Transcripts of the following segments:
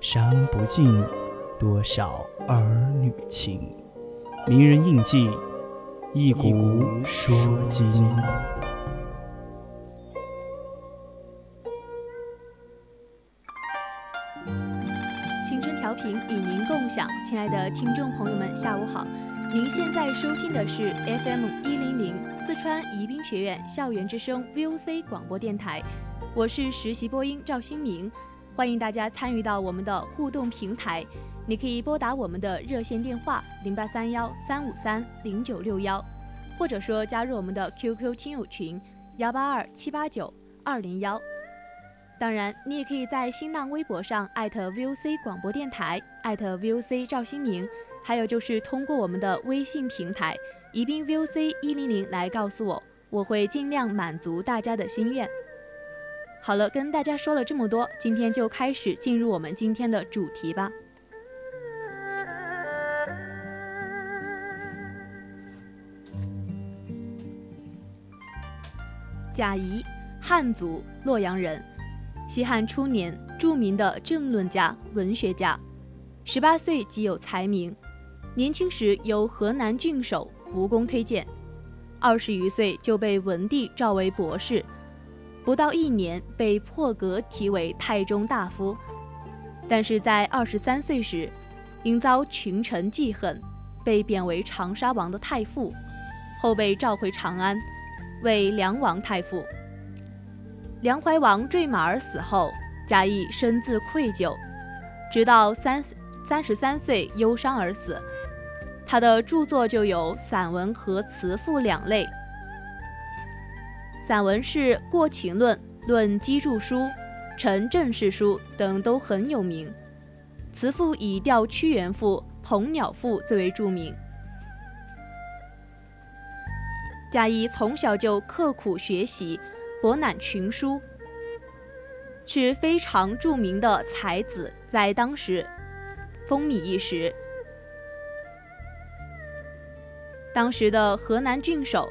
伤不尽多少儿女情。名人印记，一古说今。青春调频与您共享，亲爱的听众朋友们，下午好！您现在收听的是 FM 一零零四川宜宾学院校园之声 VOC 广播电台，我是实习播音赵新明，欢迎大家参与到我们的互动平台，你可以拨打我们的热线电话零八三幺三五三零九六幺，或者说加入我们的 QQ 听友群幺八二七八九二零幺。当然，你也可以在新浪微博上艾特 @VOC 广播电台，艾特 @VOC 赵新明，还有就是通过我们的微信平台宜宾 VOC 一零零来告诉我，我会尽量满足大家的心愿。好了，跟大家说了这么多，今天就开始进入我们今天的主题吧。贾谊，汉族，洛阳人。西汉初年，著名的政论家、文学家，十八岁即有才名。年轻时由河南郡守吴公推荐，二十余岁就被文帝召为博士，不到一年被破格提为太中大夫。但是在二十三岁时，因遭群臣记恨，被贬为长沙王的太傅，后被召回长安，为梁王太傅。梁怀王坠马而死后，贾谊深自愧疚，直到三三十三岁忧伤而死。他的著作就有散文和词赋两类。散文是《过秦论》《论机注书》《陈正事书》等都很有名，词赋以《调屈原赋》《鹏鸟赋》最为著名。贾谊从小就刻苦学习。博览群书，是非常著名的才子，在当时风靡一时。当时的河南郡守、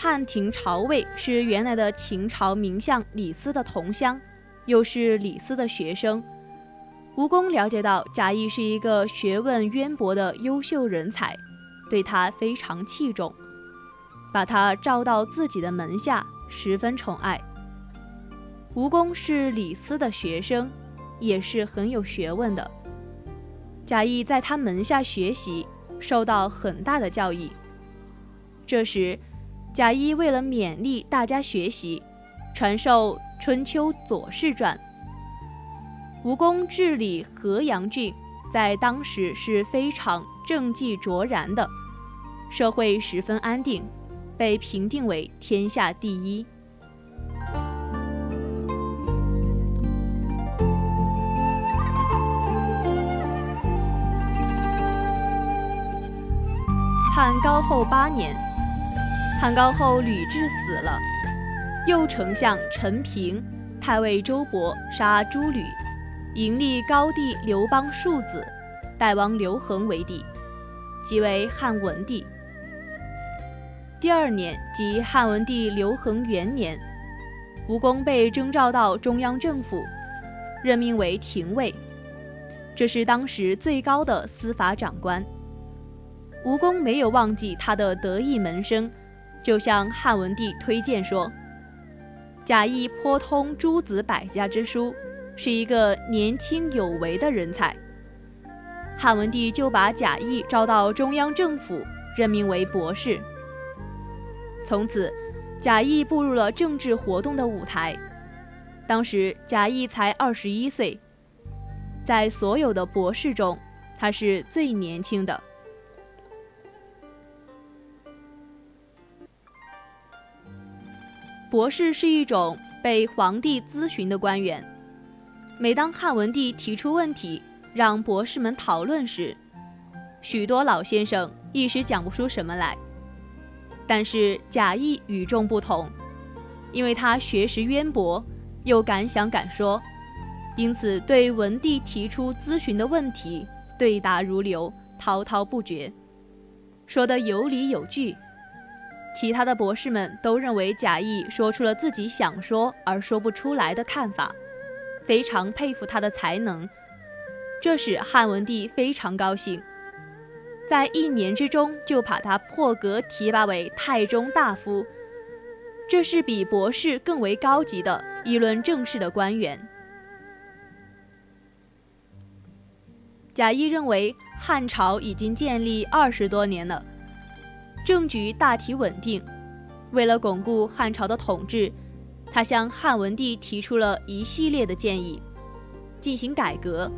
汉廷朝魏是原来的秦朝名相李斯的同乡，又是李斯的学生。吴公了解到贾谊是一个学问渊博的优秀人才，对他非常器重，把他召到自己的门下。十分宠爱。吴公是李斯的学生，也是很有学问的。贾谊在他门下学习，受到很大的教益。这时，贾谊为了勉励大家学习，传授《春秋左氏传》。吴公治理河阳郡，在当时是非常政绩卓然的，社会十分安定。被评定为天下第一。汉高后八年，汉高后吕雉死了，右丞相陈平、太尉周勃杀诸吕，迎立高帝刘邦庶子，代王刘恒为帝，即为汉文帝。第二年，即汉文帝刘恒元年，吴公被征召到中央政府，任命为廷尉，这是当时最高的司法长官。吴公没有忘记他的得意门生，就向汉文帝推荐说：“贾谊颇通诸子百家之书，是一个年轻有为的人才。”汉文帝就把贾谊招到中央政府，任命为博士。从此，贾谊步入了政治活动的舞台。当时贾谊才二十一岁，在所有的博士中，他是最年轻的。博士是一种被皇帝咨询的官员。每当汉文帝提出问题，让博士们讨论时，许多老先生一时讲不出什么来。但是贾谊与众不同，因为他学识渊博，又敢想敢说，因此对文帝提出咨询的问题，对答如流，滔滔不绝，说得有理有据。其他的博士们都认为贾谊说出了自己想说而说不出来的看法，非常佩服他的才能，这使汉文帝非常高兴，在一年之中就把他破格提拔为太中大夫，这是比博士更为高级的议论政事的官员。贾谊认为汉朝已经建立二十多年了。政局大体稳定，为了巩固汉朝的统治，他向汉文帝提出了一系列的建议，进行改革。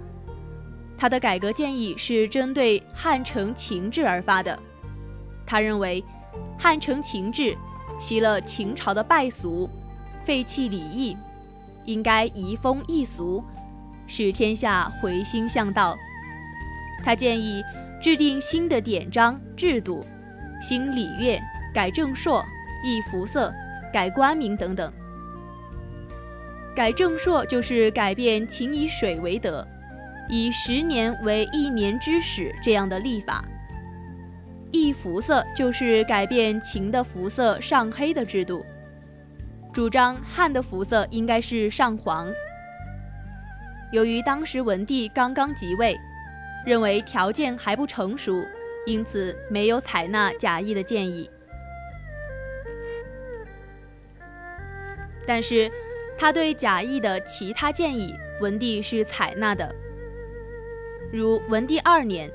他的改革建议是针对汉承秦制而发的。他认为，汉承秦制袭了秦朝的败俗，废弃礼义，应该移风易俗，使天下回心向道。他建议制定新的典章制度。兴礼乐，改正朔，易服色，改官名等等。改正朔就是改变秦以水为德，以十年为一年之始这样的历法。易服色就是改变秦的服色上黑的制度，主张汉的服色应该是上黄。由于当时文帝刚刚即位，认为条件还不成熟。因此，没有采纳贾谊的建议。但是，他对贾谊的其他建议，文帝是采纳的。如文帝二年，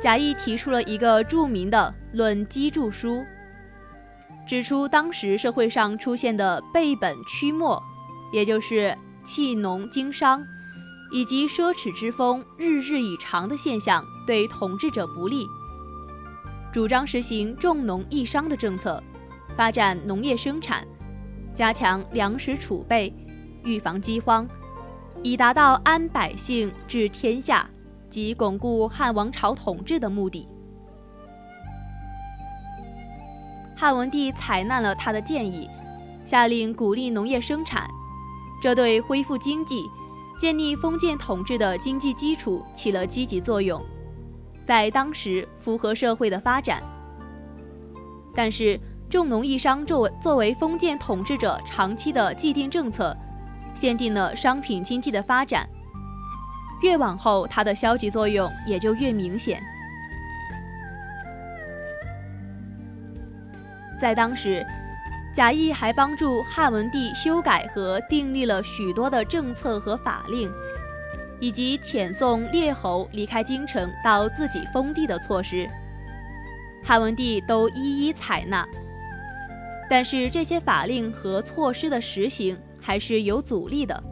贾谊提出了一个著名的《论机注书》，指出当时社会上出现的背本趋末，也就是弃农经商，以及奢侈之风日日以长的现象，对统治者不利。主张实行重农抑商的政策，发展农业生产，加强粮食储备，预防饥荒，以达到安百姓治天下及巩固汉王朝统治的目的。汉文帝采纳了他的建议，下令鼓励农业生产，这对恢复经济、建立封建统治的经济基础起了积极作用。在当时符合社会的发展，但是重农抑商作为作为封建统治者长期的既定政策，限定了商品经济的发展。越往后，它的消极作用也就越明显。在当时，贾谊还帮助汉文帝修改和订立了许多的政策和法令。以及遣送列侯离开京城到自己封地的措施，汉文帝都一一采纳。但是这些法令和措施的实行还是有阻力的。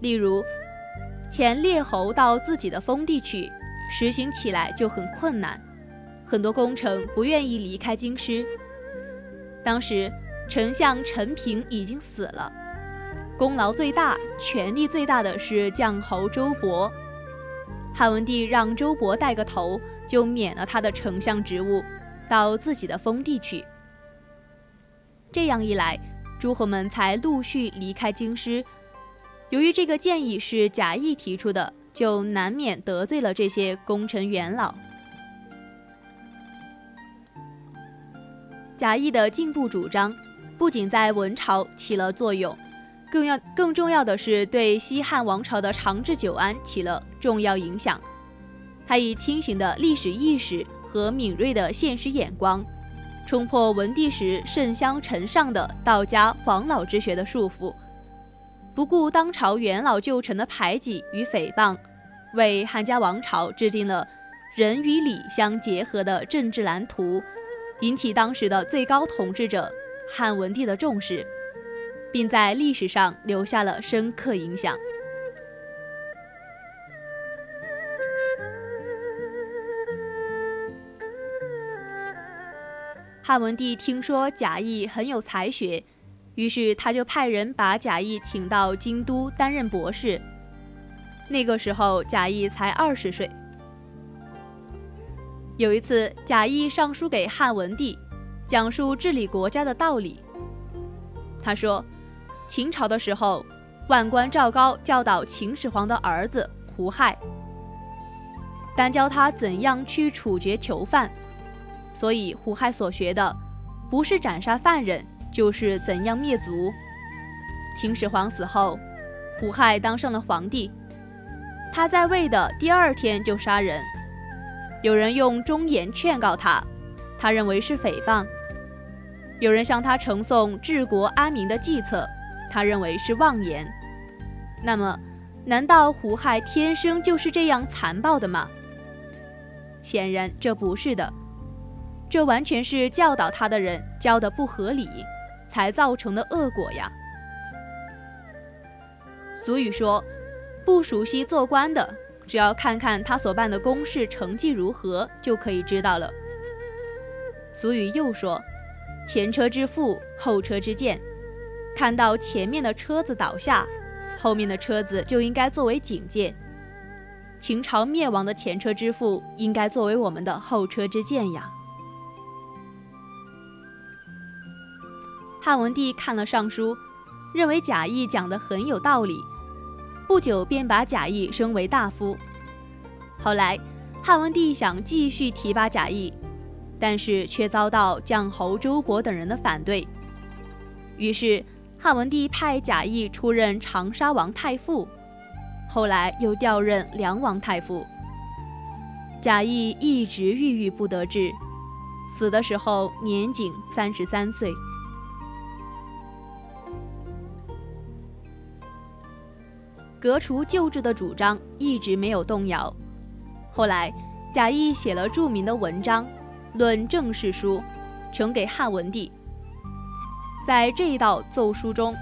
例如，遣列侯到自己的封地去，实行起来就很困难，很多功臣不愿意离开京师。当时，丞相陈平已经死了。功劳最大、权力最大的是将侯周勃。汉文帝让周勃带个头，就免了他的丞相职务，到自己的封地去。这样一来，诸侯们才陆续离开京师。由于这个建议是贾谊提出的，就难免得罪了这些功臣元老。贾谊的进步主张，不仅在文朝起了作用。更要更重要的是，对西汉王朝的长治久安起了重要影响。他以清醒的历史意识和敏锐的现实眼光，冲破文帝时圣相承上的道家黄老之学的束缚，不顾当朝元老旧臣的排挤与诽谤，为汉家王朝制定了仁与礼相结合的政治蓝图，引起当时的最高统治者汉文帝的重视，并在历史上留下了深刻影响。汉文帝听说贾谊很有才学，于是他就派人把贾谊请到京都担任博士。那个时候，贾谊才二十岁。有一次，贾谊上书给汉文帝，讲述治理国家的道理。他说，秦朝的时候，宦官赵高教导秦始皇的儿子胡亥，单教他怎样去处决囚犯。所以，胡亥所学的不是斩杀犯人，就是怎样灭族。秦始皇死后，胡亥当上了皇帝。他在位的第二天就杀人。有人用忠言劝告他，他认为是诽谤；有人向他呈送治国安民的计策，他认为是妄言。那么，难道胡亥天生就是这样残暴的吗？显然，这不是的。这完全是教导他的人教的不合理，才造成的恶果呀。俗语说，不熟悉做官的，只要看看他所办的公事成绩如何，就可以知道了。俗语又说，前车之覆，后车之鉴，看到前面的车子倒下，后面的车子就应该作为警戒。秦朝灭亡的前车之覆，应该作为我们的后车之鉴呀。汉文帝看了上书，认为贾谊讲的很有道理，不久便把贾谊升为大夫。后来，汉文帝想继续提拔贾谊，但是却遭到将侯周勃等人的反对。于是，汉文帝派贾谊出任长沙王太傅，后来又调任梁王太傅。贾谊一直郁郁不得志，死的时候年仅三十三岁。革除旧制的主张一直没有动摇。后来，贾谊写了著名的文章《论政事书》，呈给汉文帝。在这一道奏书中，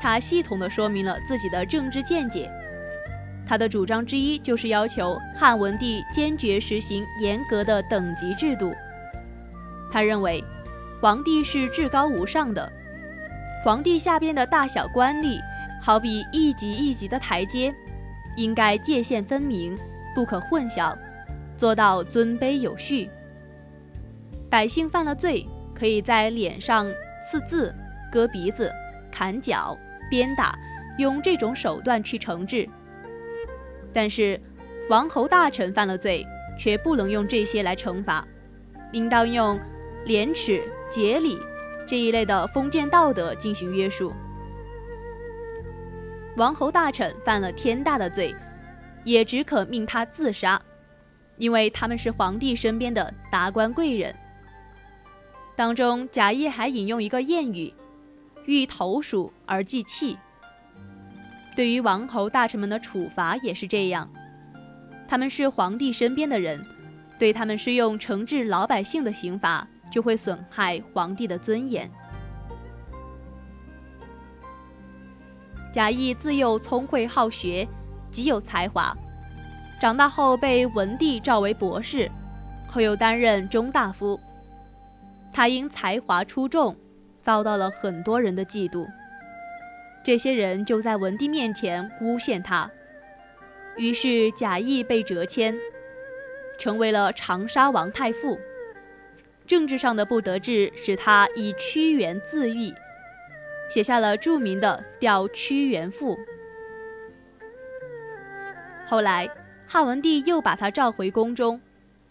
他系统地说明了自己的政治见解。他的主张之一就是要求汉文帝坚决实行严格的等级制度。他认为，皇帝是至高无上的，皇帝下边的大小官吏。好比一级一级的台阶，应该界限分明，不可混淆，做到尊卑有序。百姓犯了罪，可以在脸上刺字、割鼻子、砍脚、鞭打，用这种手段去惩治。但是，王侯大臣犯了罪，却不能用这些来惩罚，应当用廉耻、节礼这一类的封建道德进行约束。王侯大臣犯了天大的罪，也只可命他自杀，因为他们是皇帝身边的达官贵人。当中，贾谊还引用一个谚语：“欲投鼠而忌器。”对于王侯大臣们的处罚也是这样，他们是皇帝身边的人，对他们是用惩治老百姓的刑罚，就会损害皇帝的尊严。贾谊自幼聪慧好学，极有才华。长大后被文帝召为博士，后又担任中大夫。他因才华出众，遭到了很多人的嫉妒。这些人就在文帝面前诬陷他，于是贾谊被折迁，成为了长沙王太傅。政治上的不得志使他以屈原自缢。写下了著名的《吊屈原赋》。后来，汉文帝又把他召回宫中，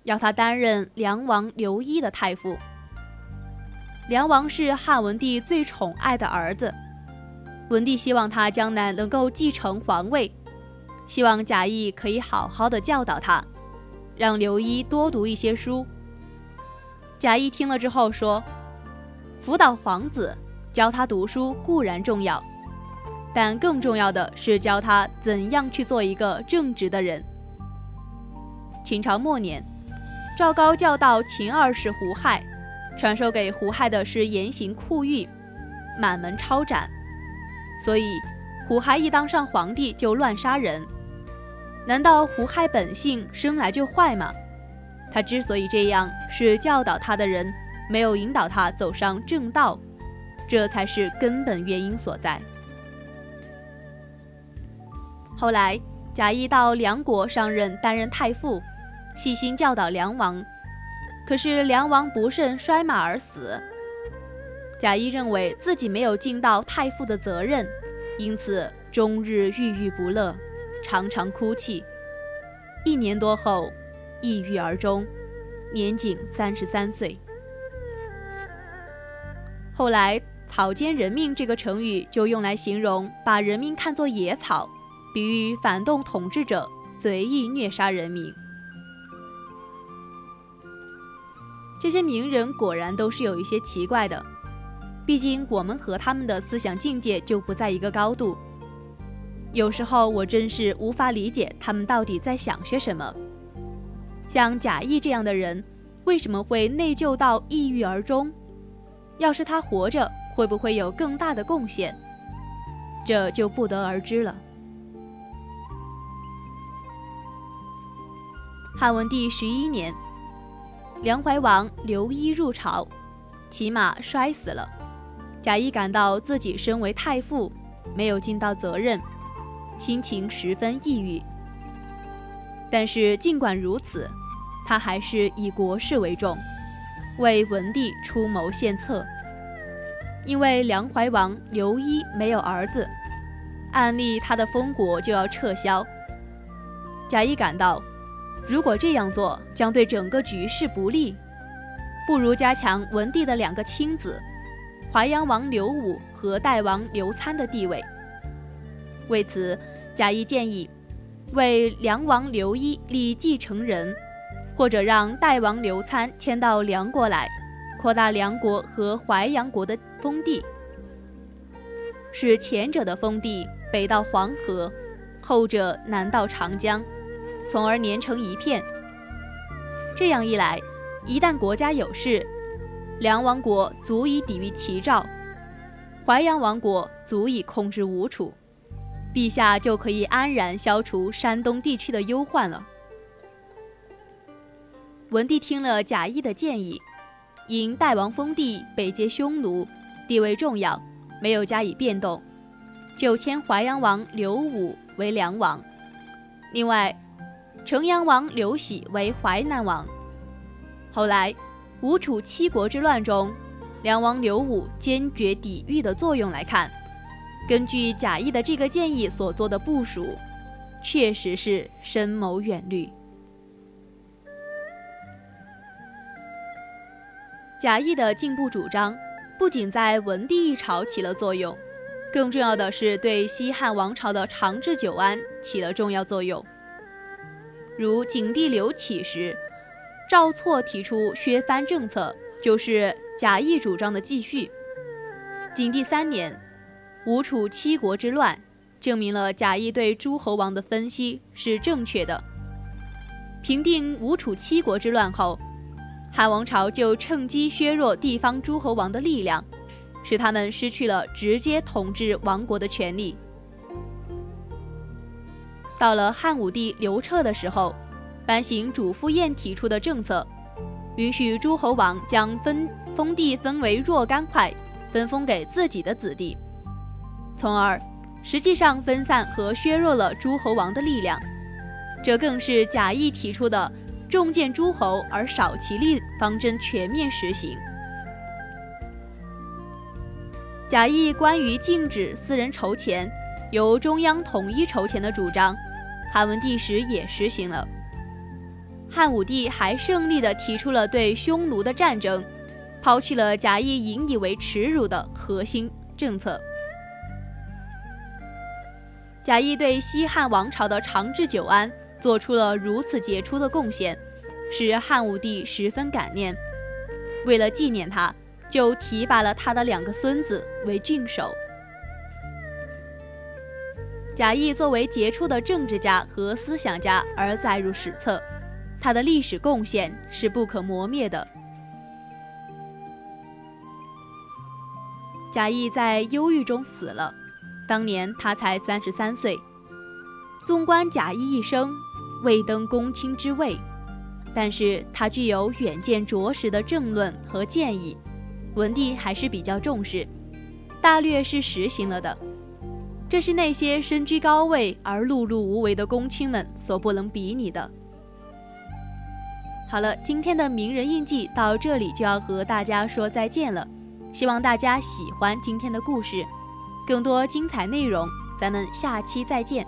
要他担任梁王刘一的太傅。梁王是汉文帝最宠爱的儿子，文帝希望他将来能够继承皇位，希望贾谊可以好好的教导他，让刘一多读一些书。贾谊听了之后说：“辅导皇子。”教他读书固然重要，但更重要的是教他怎样去做一个正直的人，秦朝末年，赵高教导秦二世胡亥，传授给胡亥的是严刑酷狱，满门抄斩。所以，胡亥一当上皇帝就乱杀人。难道胡亥本性生来就坏吗？他之所以这样，是教导他的人没有引导他走上正道，这才是根本原因所在。后来，贾谊到梁国上任，担任太傅，细心教导梁王。可是梁王不慎摔马而死。贾谊认为自己没有尽到太傅的责任，因此终日郁郁不乐，常常哭泣。一年多后，抑郁而终，年仅三十三岁。后来，“草菅人命”这个成语就用来形容把人命看作野草。比喻反动统治者随意虐杀人民。这些名人果然都是有一些奇怪的，毕竟我们和他们的思想境界就不在一个高度。有时候我真是无法理解他们到底在想些什么。像贾谊这样的人，为什么会内疚到抑郁而终？要是他活着，会不会有更大的贡献？这就不得而知了。汉文帝十一年，梁怀王刘一入朝，骑马摔死了。贾谊感到自己身为太傅，没有尽到责任，心情十分抑郁。但是尽管如此，他还是以国事为重，为文帝出谋献策。因为梁怀王刘一没有儿子，按例他的封国就要撤销。贾谊感到。如果这样做将对整个局势不利，不如加强文帝的两个亲子淮阳王刘武和代王刘参的地位。为此，贾谊建议为梁王刘一立继承人，或者让代王刘参迁到梁国来，扩大梁国和淮阳国的封地，使前者的封地北到黄河，后者南到长江。从而连成一片。这样一来，一旦国家有事，梁王国足以抵御齐赵，淮阳王国足以控制吴楚，陛下就可以安然消除山东地区的忧患了。文帝听了贾谊的建议，因代王封地北接匈奴，地位重要，没有加以变动，就迁淮阳王刘武为梁王。另外，城阳王刘喜为淮南王。后来，吴楚七国之乱中，梁王刘武坚决抵御的作用来看，根据贾谊的这个建议所做的部署，确实是深谋远虑。贾谊的进步主张，不仅在文帝一朝起了作用，更重要的是对西汉王朝的长治久安起了重要作用。如景帝刘启时，赵错提出削藩政策，就是贾谊主张的继续。景帝三年，吴楚七国之乱，证明了贾谊对诸侯王的分析是正确的。平定吴楚七国之乱后，汉王朝就趁机削弱地方诸侯王的力量，使他们失去了直接统治王国的权利。到了汉武帝刘彻的时候，颁行主父偃提出的政策，允许诸侯王将分封地分为若干块，分封给自己的子弟，从而实际上分散和削弱了诸侯王的力量。这更是贾谊提出的“重建诸侯而少其力”方针全面实行。贾谊关于禁止私人筹钱。由中央统一筹钱的主张，汉文帝时也实行了。汉武帝还胜利地提出了对匈奴的战争，抛弃了贾谊引以为耻辱的核心政策。贾谊对西汉王朝的长治久安做出了如此杰出的贡献，使汉武帝十分感念。为了纪念他，就提拔了他的两个孙子为郡守。贾谊作为杰出的政治家和思想家而载入史册，他的历史贡献是不可磨灭的。贾谊在忧郁中死了，当年他才三十三岁。纵观贾谊一生，未登公卿之位，但是他具有远见卓识的政论和建议，文帝还是比较重视，大略是实行了的。这是那些身居高位而碌碌无为的公卿们所不能比拟的。好了，今天的名人印记到这里就要和大家说再见了，希望大家喜欢今天的故事，更多精彩内容，咱们下期再见。